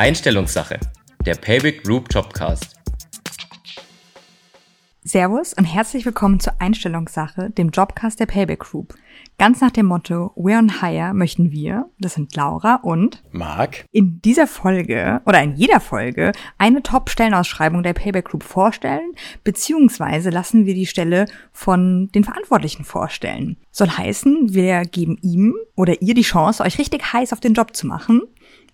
Einstellungssache, der Payback Group Jobcast. Servus und herzlich willkommen zur Einstellungssache, dem Jobcast der Payback Group. Ganz nach dem Motto We're on Hire möchten wir, das sind Laura und Marc, in dieser Folge oder in jeder Folge eine Top-Stellenausschreibung der Payback Group vorstellen, beziehungsweise lassen wir die Stelle von den Verantwortlichen vorstellen. Soll heißen, wir geben ihm oder ihr die Chance, euch richtig heiß auf den Job zu machen.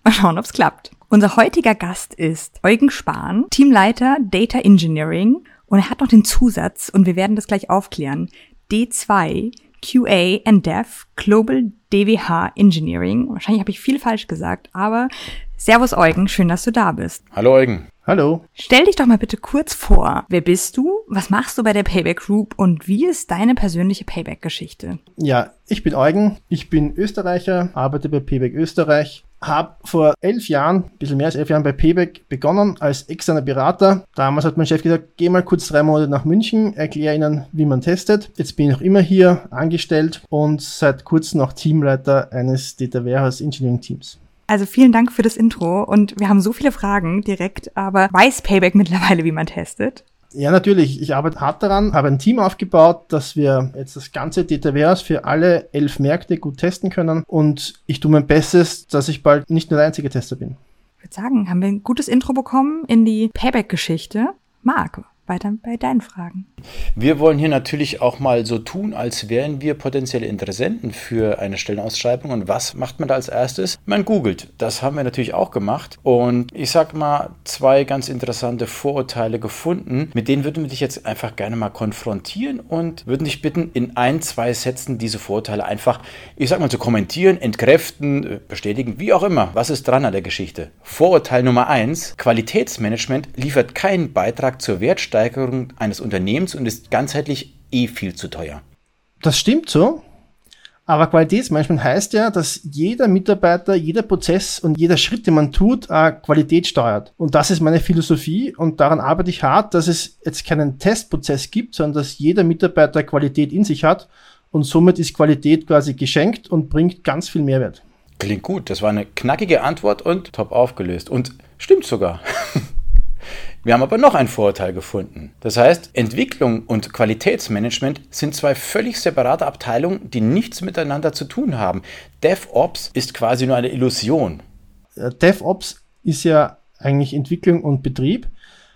Mal schauen, ob's klappt. Unser heutiger Gast ist Eugen Spahn, Teamleiter Data Engineering und er hat noch den Zusatz, und wir werden das gleich aufklären, D2 QA and Dev Global DWH Engineering. Wahrscheinlich habe ich viel falsch gesagt, aber Servus Eugen, schön, dass du da bist. Hallo Eugen. Hallo. Stell dich doch mal bitte kurz vor. Wer bist du? Was machst du bei der Payback Group und wie ist deine persönliche Payback-Geschichte? Ja, ich bin Eugen. Ich bin Österreicher, arbeite bei Payback Österreich habe vor elf Jahren, ein bisschen mehr als elf Jahren bei Payback begonnen als externer Berater. Damals hat mein Chef gesagt, geh mal kurz drei Monate nach München, erkläre ihnen, wie man testet. Jetzt bin ich noch immer hier angestellt und seit kurzem noch Teamleiter eines Data Warehouse Engineering Teams. Also vielen Dank für das Intro und wir haben so viele Fragen direkt, aber weiß Payback mittlerweile, wie man testet? Ja, natürlich. Ich arbeite hart daran, habe ein Team aufgebaut, dass wir jetzt das ganze DTWs für alle elf Märkte gut testen können. Und ich tue mein Bestes, dass ich bald nicht nur der einzige Tester bin. Ich würde sagen, haben wir ein gutes Intro bekommen in die Payback-Geschichte. Marc, weiter bei deinen Fragen. Wir wollen hier natürlich auch mal so tun, als wären wir potenzielle Interessenten für eine Stellenausschreibung. Und was macht man da als erstes? Man googelt. Das haben wir natürlich auch gemacht. Und ich sag mal, zwei ganz interessante Vorurteile gefunden. Mit denen würden wir dich jetzt einfach gerne mal konfrontieren und würden dich bitten, in ein, zwei Sätzen diese Vorurteile einfach, ich sag mal, zu kommentieren, entkräften, bestätigen, wie auch immer. Was ist dran an der Geschichte? Vorurteil Nummer eins: Qualitätsmanagement liefert keinen Beitrag zur Wertsteigerung Wertsteigerung eines Unternehmens und ist ganzheitlich eh viel zu teuer. Das stimmt so. Aber Qualitätsmanagement heißt ja, dass jeder Mitarbeiter, jeder Prozess und jeder Schritt, den man tut, Qualität steuert. Und das ist meine Philosophie und daran arbeite ich hart, dass es jetzt keinen Testprozess gibt, sondern dass jeder Mitarbeiter Qualität in sich hat und somit ist Qualität quasi geschenkt und bringt ganz viel Mehrwert. Klingt gut, das war eine knackige Antwort und top aufgelöst und stimmt sogar. Wir haben aber noch einen Vorurteil gefunden. Das heißt, Entwicklung und Qualitätsmanagement sind zwei völlig separate Abteilungen, die nichts miteinander zu tun haben. DevOps ist quasi nur eine Illusion. Äh, DevOps ist ja eigentlich Entwicklung und Betrieb.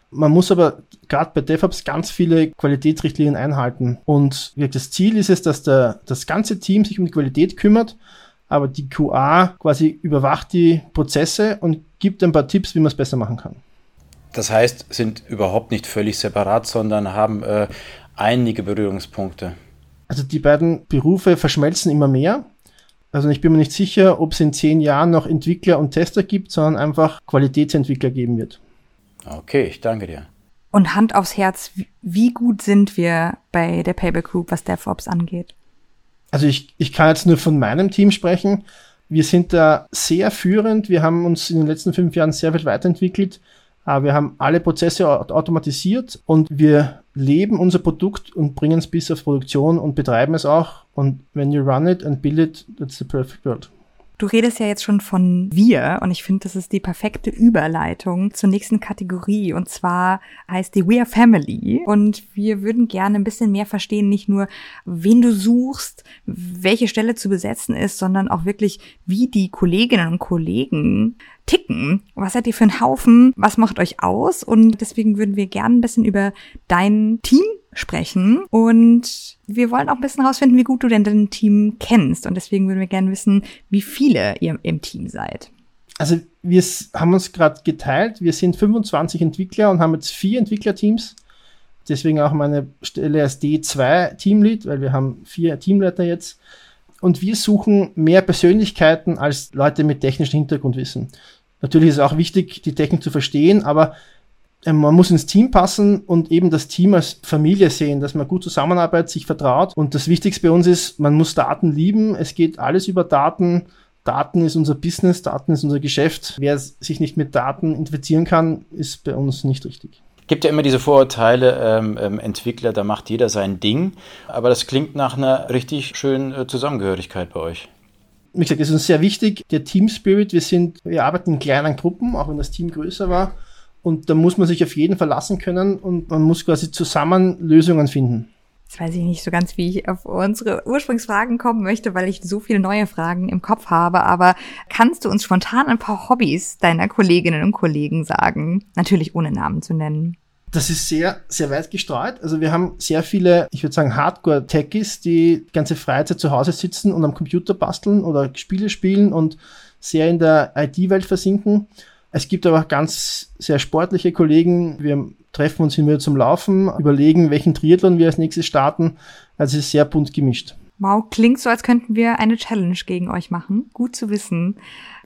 Man muss aber gerade bei DevOps ganz viele Qualitätsrichtlinien einhalten. Und das Ziel ist es, dass der, das ganze Team sich um die Qualität kümmert, aber die QA quasi überwacht die Prozesse und gibt ein paar Tipps, wie man es besser machen kann. Das heißt, sind überhaupt nicht völlig separat, sondern haben äh, einige Berührungspunkte. Also die beiden Berufe verschmelzen immer mehr. Also ich bin mir nicht sicher, ob es in zehn Jahren noch Entwickler und Tester gibt, sondern einfach Qualitätsentwickler geben wird. Okay, ich danke dir. Und Hand aufs Herz, wie gut sind wir bei der Payback Group, was DevOps angeht? Also ich, ich kann jetzt nur von meinem Team sprechen. Wir sind da sehr führend. Wir haben uns in den letzten fünf Jahren sehr viel weiterentwickelt. Ah, wir haben alle Prozesse automatisiert und wir leben unser Produkt und bringen es bis auf Produktion und betreiben es auch. Und when you run it and build it, that's the perfect world. Du redest ja jetzt schon von wir und ich finde, das ist die perfekte Überleitung zur nächsten Kategorie und zwar heißt die We Are Family und wir würden gerne ein bisschen mehr verstehen, nicht nur wen du suchst, welche Stelle zu besetzen ist, sondern auch wirklich, wie die Kolleginnen und Kollegen ticken. Was seid ihr für ein Haufen? Was macht euch aus? Und deswegen würden wir gerne ein bisschen über dein Team sprechen. Und wir wollen auch ein bisschen rausfinden, wie gut du denn dein Team kennst. Und deswegen würden wir gerne wissen, wie viele ihr im Team seid. Also wir haben uns gerade geteilt. Wir sind 25 Entwickler und haben jetzt vier Entwicklerteams. Deswegen auch meine Stelle als D2 Teamlead, weil wir haben vier Teamleiter jetzt. Und wir suchen mehr Persönlichkeiten als Leute mit technischem Hintergrundwissen. Natürlich ist es auch wichtig, die Technik zu verstehen, aber ähm, man muss ins Team passen und eben das Team als Familie sehen, dass man gut zusammenarbeitet, sich vertraut. Und das Wichtigste bei uns ist, man muss Daten lieben. Es geht alles über Daten. Daten ist unser Business, Daten ist unser Geschäft. Wer sich nicht mit Daten infizieren kann, ist bei uns nicht richtig. Gibt ja immer diese Vorurteile, ähm, ähm, Entwickler, da macht jeder sein Ding. Aber das klingt nach einer richtig schönen äh, Zusammengehörigkeit bei euch. wie gesagt, das ist uns sehr wichtig, der Team Spirit. Wir sind, wir arbeiten in kleinen Gruppen, auch wenn das Team größer war. Und da muss man sich auf jeden verlassen können und man muss quasi zusammen Lösungen finden. Jetzt weiß ich nicht so ganz, wie ich auf unsere Ursprungsfragen kommen möchte, weil ich so viele neue Fragen im Kopf habe. Aber kannst du uns spontan ein paar Hobbys deiner Kolleginnen und Kollegen sagen? Natürlich ohne Namen zu nennen. Das ist sehr, sehr weit gestreut. Also wir haben sehr viele, ich würde sagen, Hardcore-Techies, die ganze Freizeit zu Hause sitzen und am Computer basteln oder Spiele spielen und sehr in der IT-Welt versinken. Es gibt aber auch ganz sehr sportliche Kollegen. Wir treffen uns immer zum Laufen, überlegen, welchen Triathlon wir als nächstes starten. Also es ist sehr bunt gemischt. Wow, klingt so, als könnten wir eine Challenge gegen euch machen. Gut zu wissen.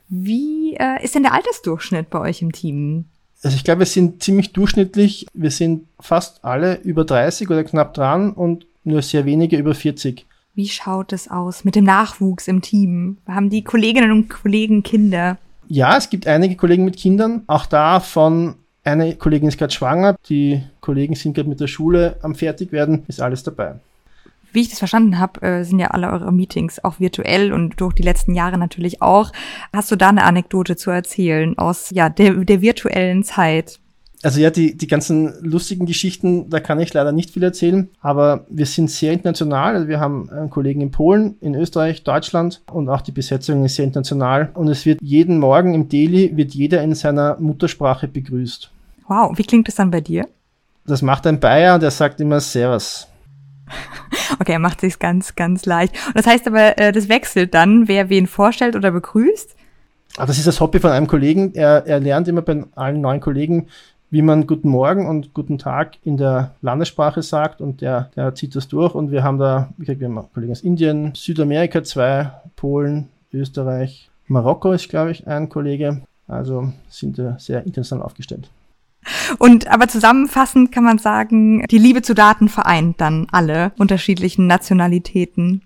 Wie äh, ist denn der Altersdurchschnitt bei euch im Team? Also ich glaube, wir sind ziemlich durchschnittlich. Wir sind fast alle über 30 oder knapp dran und nur sehr wenige über 40. Wie schaut es aus mit dem Nachwuchs im Team? Haben die Kolleginnen und Kollegen Kinder? Ja, es gibt einige Kollegen mit Kindern. Auch davon eine Kollegin ist gerade schwanger. Die Kollegen sind gerade mit der Schule am Fertigwerden. Ist alles dabei wie ich das verstanden habe, äh, sind ja alle eure Meetings auch virtuell und durch die letzten Jahre natürlich auch. Hast du da eine Anekdote zu erzählen aus ja der, der virtuellen Zeit? Also ja, die, die ganzen lustigen Geschichten, da kann ich leider nicht viel erzählen, aber wir sind sehr international. Also wir haben einen Kollegen in Polen, in Österreich, Deutschland und auch die Besetzung ist sehr international. Und es wird jeden Morgen im Daily, wird jeder in seiner Muttersprache begrüßt. Wow, wie klingt das dann bei dir? Das macht ein Bayer, der sagt immer Servus. Okay, er macht sich's ganz, ganz leicht. Und das heißt aber, äh, das wechselt dann, wer wen vorstellt oder begrüßt? Aber das ist das Hobby von einem Kollegen. Er, er lernt immer bei allen neuen Kollegen, wie man Guten Morgen und Guten Tag in der Landessprache sagt und der, der zieht das durch. Und wir haben da, wie gesagt, wir haben Kollegen aus Indien, Südamerika zwei, Polen, Österreich, Marokko ist, glaube ich, ein Kollege. Also sind wir sehr international aufgestellt. Und aber zusammenfassend kann man sagen, die Liebe zu Daten vereint dann alle unterschiedlichen Nationalitäten.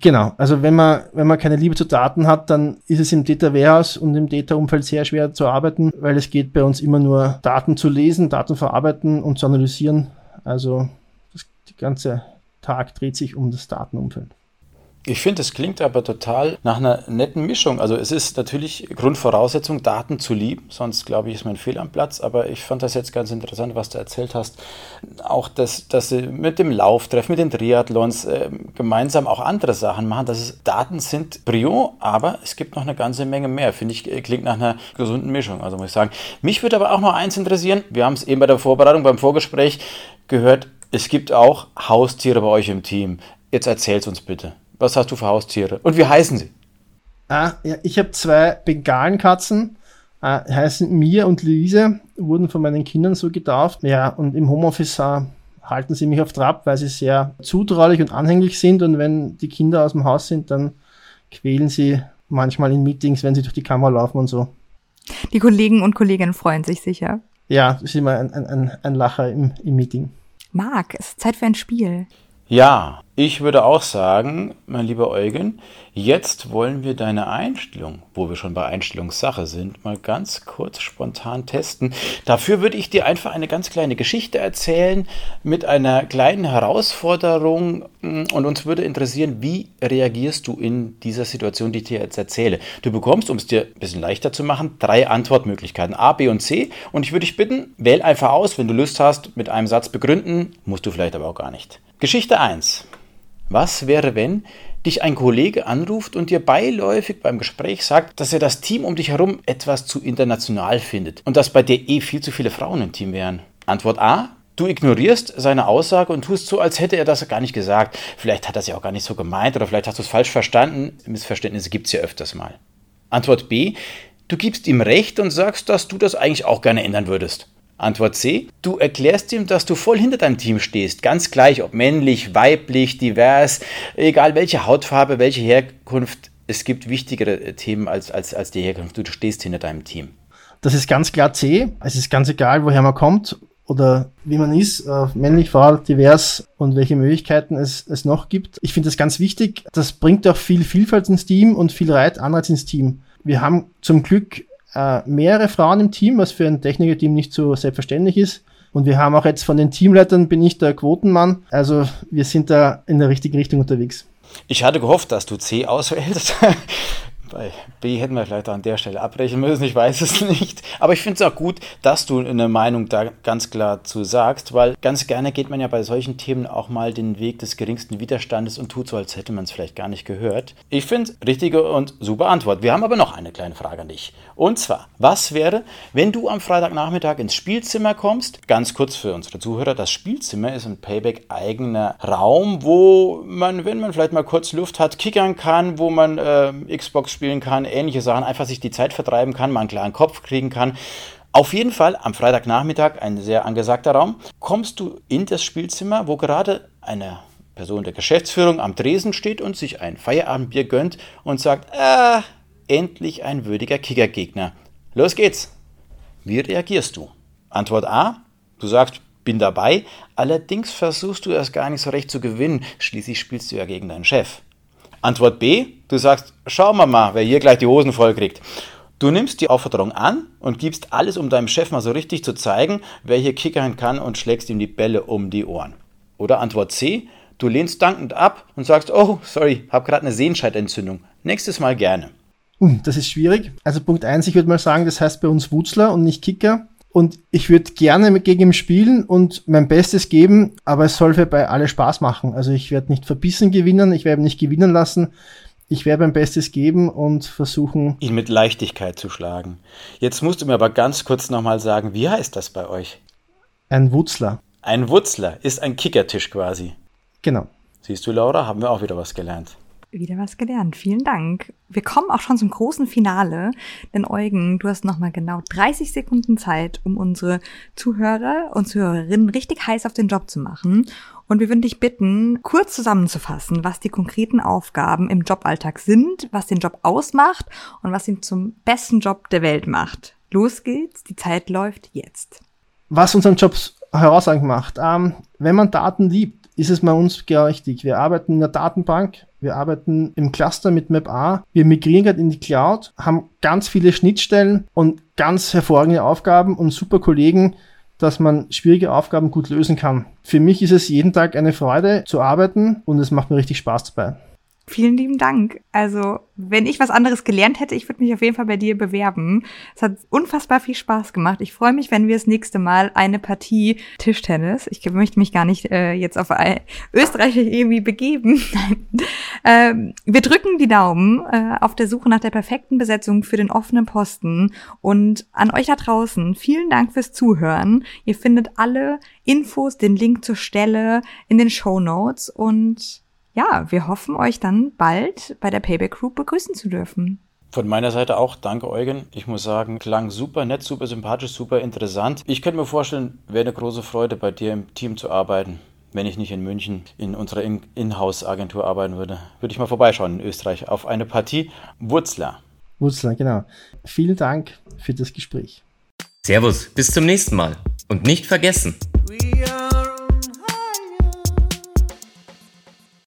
Genau, also wenn man, wenn man keine Liebe zu Daten hat, dann ist es im Data Warehouse und im Data-Umfeld sehr schwer zu arbeiten, weil es geht bei uns immer nur Daten zu lesen, Daten verarbeiten und zu analysieren. Also das, der ganze Tag dreht sich um das Datenumfeld. Ich finde, es klingt aber total nach einer netten Mischung. Also es ist natürlich Grundvoraussetzung, Daten zu lieben, sonst glaube ich, ist mein Fehl am Platz. Aber ich fand das jetzt ganz interessant, was du erzählt hast. Auch, dass, dass sie mit dem Lauftreff, mit den Triathlons äh, gemeinsam auch andere Sachen machen. Das ist, Daten sind Brio, aber es gibt noch eine ganze Menge mehr. Finde ich, äh, klingt nach einer gesunden Mischung. Also muss ich sagen. Mich würde aber auch noch eins interessieren. Wir haben es eben bei der Vorbereitung, beim Vorgespräch gehört. Es gibt auch Haustiere bei euch im Team. Jetzt erzähl's uns bitte. Was hast du für Haustiere? Und wie heißen sie? Ah, ja, ich habe zwei Bengalenkatzen, äh, heißen Mia und Luise, wurden von meinen Kindern so getauft. Ja, und im Homeoffice äh, halten sie mich auf Trab, weil sie sehr zutraulich und anhänglich sind. Und wenn die Kinder aus dem Haus sind, dann quälen sie manchmal in Meetings, wenn sie durch die Kamera laufen und so. Die Kollegen und Kolleginnen freuen sich sicher. Ja, das ist immer ein, ein, ein Lacher im, im Meeting. Marc, es ist Zeit für ein Spiel. Ja, ich würde auch sagen, mein lieber Eugen, jetzt wollen wir deine Einstellung, wo wir schon bei Einstellungssache sind, mal ganz kurz spontan testen. Dafür würde ich dir einfach eine ganz kleine Geschichte erzählen mit einer kleinen Herausforderung und uns würde interessieren, wie reagierst du in dieser Situation, die ich dir jetzt erzähle. Du bekommst, um es dir ein bisschen leichter zu machen, drei Antwortmöglichkeiten A, B und C und ich würde dich bitten, wähl einfach aus, wenn du Lust hast, mit einem Satz begründen, musst du vielleicht aber auch gar nicht. Geschichte 1. Was wäre, wenn dich ein Kollege anruft und dir beiläufig beim Gespräch sagt, dass er das Team um dich herum etwas zu international findet und dass bei dir eh viel zu viele Frauen im Team wären? Antwort A. Du ignorierst seine Aussage und tust so, als hätte er das gar nicht gesagt. Vielleicht hat er es ja auch gar nicht so gemeint oder vielleicht hast du es falsch verstanden. Missverständnisse gibt es ja öfters mal. Antwort B. Du gibst ihm recht und sagst, dass du das eigentlich auch gerne ändern würdest. Antwort C. Du erklärst ihm, dass du voll hinter deinem Team stehst. Ganz gleich, ob männlich, weiblich, divers, egal welche Hautfarbe, welche Herkunft. Es gibt wichtigere Themen als, als, als die Herkunft. Du stehst hinter deinem Team. Das ist ganz klar C. Es ist ganz egal, woher man kommt oder wie man ist, äh, männlich, Frau, divers und welche Möglichkeiten es, es noch gibt. Ich finde das ganz wichtig. Das bringt auch viel Vielfalt ins Team und viel Reit, Anreiz ins Team. Wir haben zum Glück äh, mehrere Frauen im Team, was für ein Techniker-Team nicht so selbstverständlich ist. Und wir haben auch jetzt von den Teamleitern bin ich der Quotenmann. Also wir sind da in der richtigen Richtung unterwegs. Ich hatte gehofft, dass du C auswählst. Bei Hätten wir vielleicht an der Stelle abbrechen müssen, ich weiß es nicht. Aber ich finde es auch gut, dass du eine Meinung da ganz klar zu sagst, weil ganz gerne geht man ja bei solchen Themen auch mal den Weg des geringsten Widerstandes und tut so, als hätte man es vielleicht gar nicht gehört. Ich finde es richtige und super Antwort. Wir haben aber noch eine kleine Frage an dich. Und zwar, was wäre, wenn du am Freitagnachmittag ins Spielzimmer kommst? Ganz kurz für unsere Zuhörer, das Spielzimmer ist ein Payback eigener Raum, wo man, wenn man vielleicht mal kurz Luft hat, kickern kann, wo man äh, Xbox spielen kann, ähnliche Sachen, einfach sich die Zeit vertreiben kann, mal einen klaren Kopf kriegen kann. Auf jeden Fall am Freitagnachmittag ein sehr angesagter Raum. Kommst du in das Spielzimmer, wo gerade eine Person der Geschäftsführung am Tresen steht und sich ein Feierabendbier gönnt und sagt, äh, endlich ein würdiger Kickergegner. Los geht's. Wie reagierst du? Antwort A, du sagst, bin dabei, allerdings versuchst du erst gar nicht so recht zu gewinnen, schließlich spielst du ja gegen deinen Chef. Antwort B, du sagst, schauen wir mal, wer hier gleich die Hosen voll kriegt. Du nimmst die Aufforderung an und gibst alles, um deinem Chef mal so richtig zu zeigen, wer hier kickern kann und schlägst ihm die Bälle um die Ohren. Oder Antwort C, du lehnst dankend ab und sagst, oh, sorry, hab gerade eine Sehenscheidentzündung. Nächstes Mal gerne. Uh, das ist schwierig. Also Punkt eins, ich würde mal sagen, das heißt bei uns Wutzler und nicht Kicker. Und ich würde gerne gegen ihn spielen und mein Bestes geben, aber es soll für bei alle Spaß machen. Also ich werde nicht verbissen gewinnen, ich werde ihn nicht gewinnen lassen. Ich werde mein Bestes geben und versuchen, ihn mit Leichtigkeit zu schlagen. Jetzt musst du mir aber ganz kurz nochmal sagen, wie heißt das bei euch? Ein Wutzler. Ein Wutzler ist ein Kickertisch quasi. Genau. Siehst du, Laura, haben wir auch wieder was gelernt. Wieder was gelernt. Vielen Dank. Wir kommen auch schon zum großen Finale, denn Eugen, du hast nochmal genau 30 Sekunden Zeit, um unsere Zuhörer und Zuhörerinnen richtig heiß auf den Job zu machen. Und wir würden dich bitten, kurz zusammenzufassen, was die konkreten Aufgaben im Joballtag sind, was den Job ausmacht und was ihn zum besten Job der Welt macht. Los geht's, die Zeit läuft jetzt. Was unseren Job herausragend macht. Ähm, wenn man Daten liebt, ist es bei uns genau richtig. Wir arbeiten in der Datenbank, wir arbeiten im Cluster mit MapA, wir migrieren gerade in die Cloud, haben ganz viele Schnittstellen und ganz hervorragende Aufgaben und super Kollegen, dass man schwierige Aufgaben gut lösen kann. Für mich ist es jeden Tag eine Freude zu arbeiten und es macht mir richtig Spaß dabei. Vielen lieben Dank. Also, wenn ich was anderes gelernt hätte, ich würde mich auf jeden Fall bei dir bewerben. Es hat unfassbar viel Spaß gemacht. Ich freue mich, wenn wir das nächste Mal eine Partie Tischtennis, ich möchte mich gar nicht äh, jetzt auf Österreich irgendwie begeben. ähm, wir drücken die Daumen äh, auf der Suche nach der perfekten Besetzung für den offenen Posten. Und an euch da draußen, vielen Dank fürs Zuhören. Ihr findet alle Infos, den Link zur Stelle in den Show Notes und ja, wir hoffen, euch dann bald bei der Payback Group begrüßen zu dürfen. Von meiner Seite auch, danke Eugen. Ich muss sagen, klang super nett, super sympathisch, super interessant. Ich könnte mir vorstellen, wäre eine große Freude, bei dir im Team zu arbeiten. Wenn ich nicht in München in unserer Inhouse-Agentur arbeiten würde, würde ich mal vorbeischauen in Österreich auf eine Partie Wurzler. Wurzler, genau. Vielen Dank für das Gespräch. Servus, bis zum nächsten Mal. Und nicht vergessen,